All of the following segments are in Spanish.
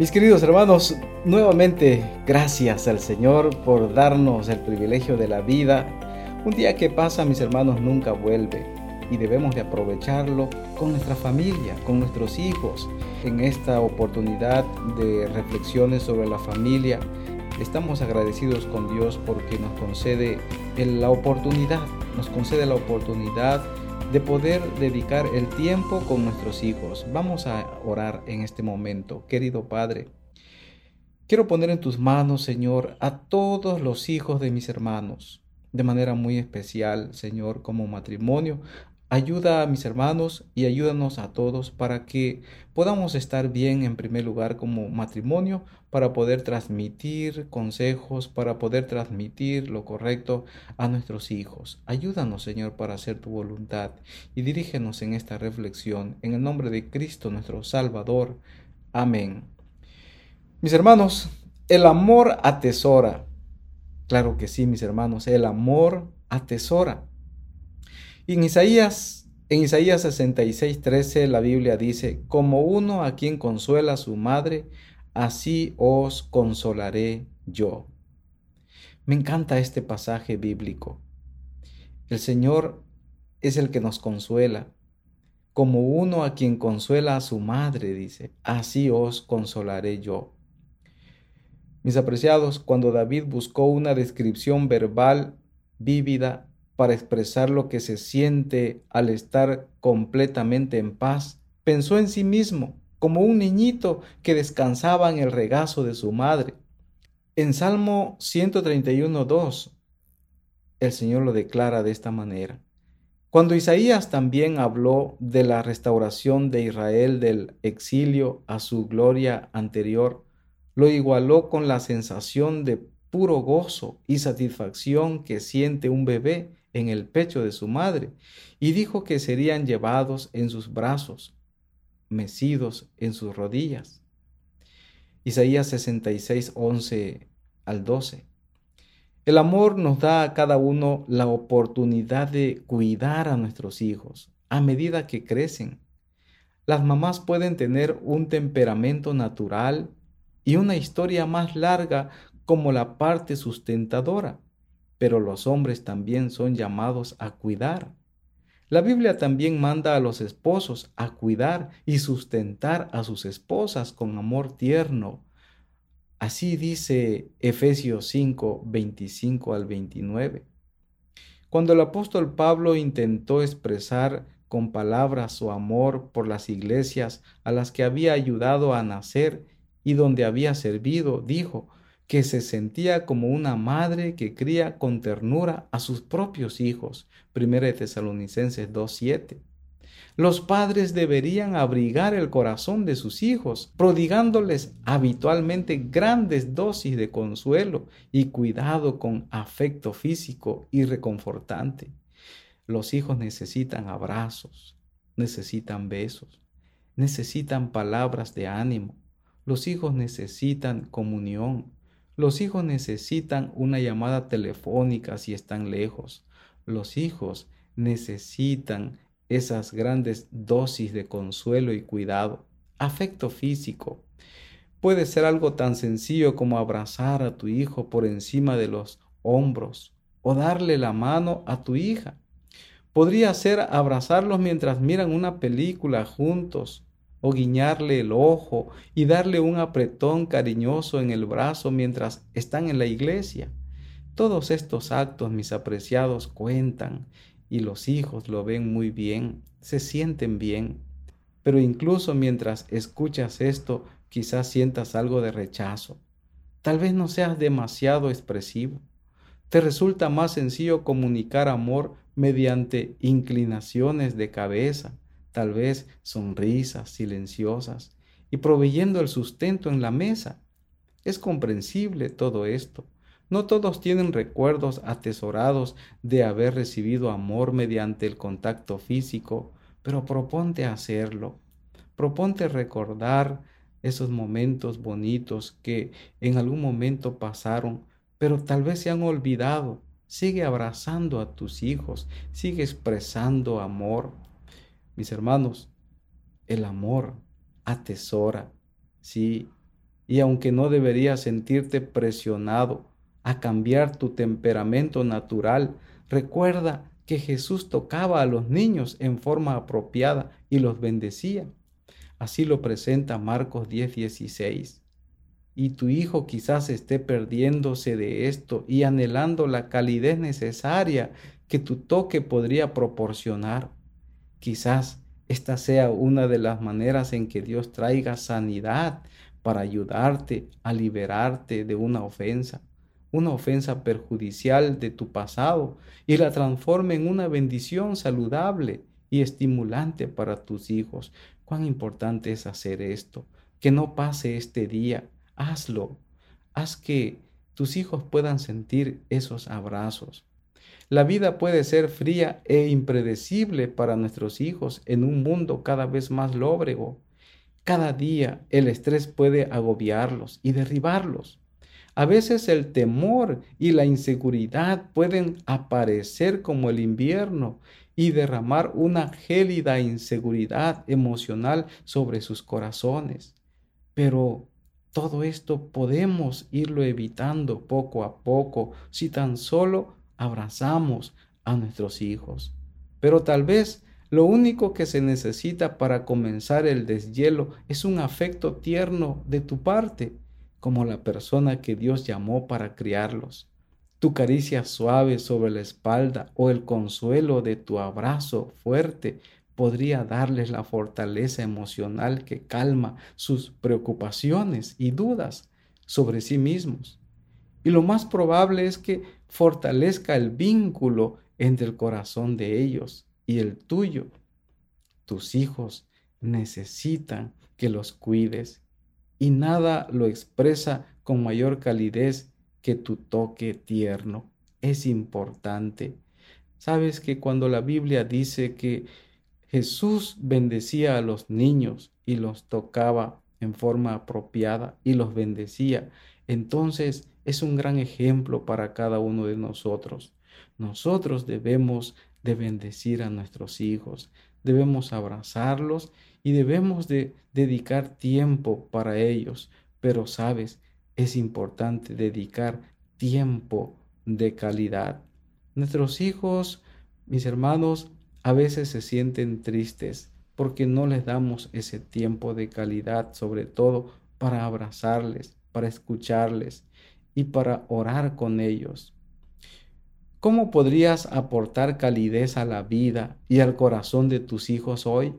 Mis queridos hermanos, nuevamente gracias al Señor por darnos el privilegio de la vida. Un día que pasa, mis hermanos, nunca vuelve y debemos de aprovecharlo con nuestra familia, con nuestros hijos. En esta oportunidad de reflexiones sobre la familia, estamos agradecidos con Dios porque nos concede la oportunidad, nos concede la oportunidad de poder dedicar el tiempo con nuestros hijos. Vamos a orar en este momento. Querido Padre, quiero poner en tus manos, Señor, a todos los hijos de mis hermanos, de manera muy especial, Señor, como matrimonio, Ayuda a mis hermanos y ayúdanos a todos para que podamos estar bien en primer lugar como matrimonio, para poder transmitir consejos, para poder transmitir lo correcto a nuestros hijos. Ayúdanos, Señor, para hacer tu voluntad y dirígenos en esta reflexión. En el nombre de Cristo, nuestro Salvador. Amén. Mis hermanos, el amor atesora. Claro que sí, mis hermanos, el amor atesora. En Isaías, en Isaías 66, 13, la Biblia dice, como uno a quien consuela su madre, así os consolaré yo. Me encanta este pasaje bíblico. El Señor es el que nos consuela. Como uno a quien consuela a su madre, dice, así os consolaré yo. Mis apreciados, cuando David buscó una descripción verbal vívida para expresar lo que se siente al estar completamente en paz, pensó en sí mismo como un niñito que descansaba en el regazo de su madre. En Salmo 131.2, el Señor lo declara de esta manera. Cuando Isaías también habló de la restauración de Israel del exilio a su gloria anterior, lo igualó con la sensación de puro gozo y satisfacción que siente un bebé en el pecho de su madre, y dijo que serían llevados en sus brazos, mecidos en sus rodillas. Isaías 66, 11 al 12. El amor nos da a cada uno la oportunidad de cuidar a nuestros hijos a medida que crecen. Las mamás pueden tener un temperamento natural y una historia más larga como la parte sustentadora pero los hombres también son llamados a cuidar. La Biblia también manda a los esposos a cuidar y sustentar a sus esposas con amor tierno. Así dice Efesios 5, 25 al 29. Cuando el apóstol Pablo intentó expresar con palabras su amor por las iglesias a las que había ayudado a nacer y donde había servido, dijo, que se sentía como una madre que cría con ternura a sus propios hijos. 1 Tesalonicenses 2.7. Los padres deberían abrigar el corazón de sus hijos, prodigándoles habitualmente grandes dosis de consuelo y cuidado con afecto físico y reconfortante. Los hijos necesitan abrazos, necesitan besos, necesitan palabras de ánimo. Los hijos necesitan comunión, los hijos necesitan una llamada telefónica si están lejos. Los hijos necesitan esas grandes dosis de consuelo y cuidado. Afecto físico. Puede ser algo tan sencillo como abrazar a tu hijo por encima de los hombros o darle la mano a tu hija. Podría ser abrazarlos mientras miran una película juntos o guiñarle el ojo y darle un apretón cariñoso en el brazo mientras están en la iglesia. Todos estos actos, mis apreciados, cuentan y los hijos lo ven muy bien, se sienten bien. Pero incluso mientras escuchas esto, quizás sientas algo de rechazo. Tal vez no seas demasiado expresivo. Te resulta más sencillo comunicar amor mediante inclinaciones de cabeza, tal vez sonrisas silenciosas y proveyendo el sustento en la mesa. Es comprensible todo esto. No todos tienen recuerdos atesorados de haber recibido amor mediante el contacto físico, pero proponte hacerlo. Proponte recordar esos momentos bonitos que en algún momento pasaron, pero tal vez se han olvidado. Sigue abrazando a tus hijos, sigue expresando amor, mis hermanos, el amor atesora, sí, y aunque no deberías sentirte presionado a cambiar tu temperamento natural, recuerda que Jesús tocaba a los niños en forma apropiada y los bendecía. Así lo presenta Marcos 10:16. Y tu hijo quizás esté perdiéndose de esto y anhelando la calidez necesaria que tu toque podría proporcionar. Quizás esta sea una de las maneras en que Dios traiga sanidad para ayudarte a liberarte de una ofensa, una ofensa perjudicial de tu pasado y la transforme en una bendición saludable y estimulante para tus hijos. Cuán importante es hacer esto, que no pase este día, hazlo, haz que tus hijos puedan sentir esos abrazos. La vida puede ser fría e impredecible para nuestros hijos en un mundo cada vez más lóbrego. Cada día el estrés puede agobiarlos y derribarlos. A veces el temor y la inseguridad pueden aparecer como el invierno y derramar una gélida inseguridad emocional sobre sus corazones. Pero todo esto podemos irlo evitando poco a poco si tan solo abrazamos a nuestros hijos. Pero tal vez lo único que se necesita para comenzar el deshielo es un afecto tierno de tu parte, como la persona que Dios llamó para criarlos. Tu caricia suave sobre la espalda o el consuelo de tu abrazo fuerte podría darles la fortaleza emocional que calma sus preocupaciones y dudas sobre sí mismos. Y lo más probable es que fortalezca el vínculo entre el corazón de ellos y el tuyo. Tus hijos necesitan que los cuides y nada lo expresa con mayor calidez que tu toque tierno. Es importante. Sabes que cuando la Biblia dice que Jesús bendecía a los niños y los tocaba en forma apropiada y los bendecía, entonces es un gran ejemplo para cada uno de nosotros. Nosotros debemos de bendecir a nuestros hijos, debemos abrazarlos y debemos de dedicar tiempo para ellos. Pero sabes, es importante dedicar tiempo de calidad. Nuestros hijos, mis hermanos, a veces se sienten tristes porque no les damos ese tiempo de calidad, sobre todo para abrazarles, para escucharles y para orar con ellos. ¿Cómo podrías aportar calidez a la vida y al corazón de tus hijos hoy?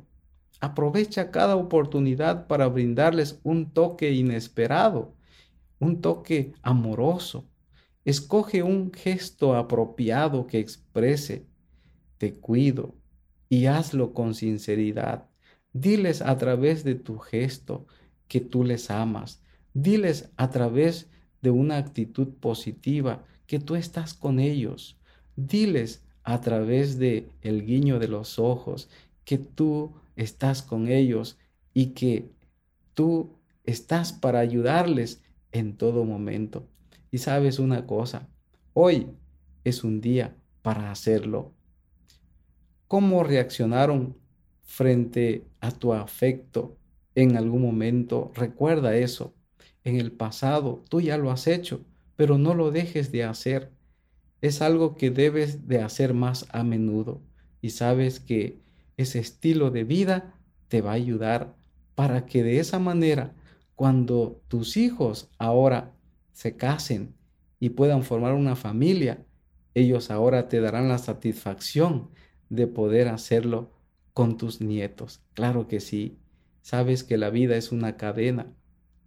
Aprovecha cada oportunidad para brindarles un toque inesperado, un toque amoroso. Escoge un gesto apropiado que exprese, te cuido, y hazlo con sinceridad. Diles a través de tu gesto que tú les amas. Diles a través de una actitud positiva que tú estás con ellos. Diles a través de el guiño de los ojos que tú estás con ellos y que tú estás para ayudarles en todo momento. Y sabes una cosa, hoy es un día para hacerlo. ¿Cómo reaccionaron frente a tu afecto en algún momento? Recuerda eso. En el pasado tú ya lo has hecho, pero no lo dejes de hacer. Es algo que debes de hacer más a menudo y sabes que ese estilo de vida te va a ayudar para que de esa manera, cuando tus hijos ahora se casen y puedan formar una familia, ellos ahora te darán la satisfacción de poder hacerlo con tus nietos. Claro que sí. Sabes que la vida es una cadena.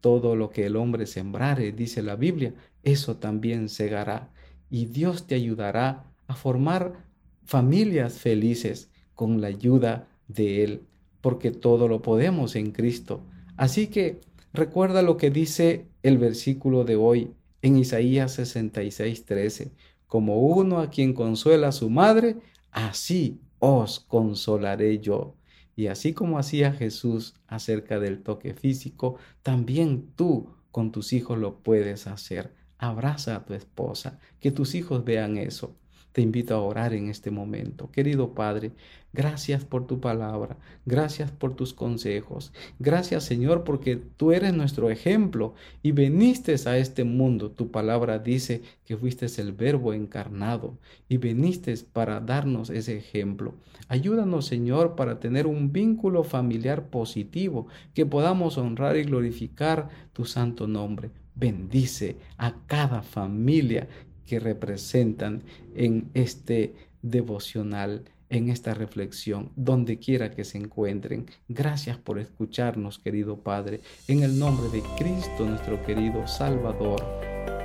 Todo lo que el hombre sembrare, dice la Biblia, eso también segará. Y Dios te ayudará a formar familias felices con la ayuda de Él, porque todo lo podemos en Cristo. Así que recuerda lo que dice el versículo de hoy en Isaías 66, 13. Como uno a quien consuela a su madre, así os consolaré yo. Y así como hacía Jesús acerca del toque físico, también tú con tus hijos lo puedes hacer. Abraza a tu esposa, que tus hijos vean eso. Te invito a orar en este momento. Querido Padre, gracias por tu palabra, gracias por tus consejos. Gracias Señor porque tú eres nuestro ejemplo y viniste a este mundo. Tu palabra dice que fuiste el verbo encarnado y viniste para darnos ese ejemplo. Ayúdanos Señor para tener un vínculo familiar positivo, que podamos honrar y glorificar tu santo nombre. Bendice a cada familia que representan en este devocional, en esta reflexión, donde quiera que se encuentren. Gracias por escucharnos, querido Padre, en el nombre de Cristo, nuestro querido Salvador.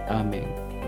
Amén.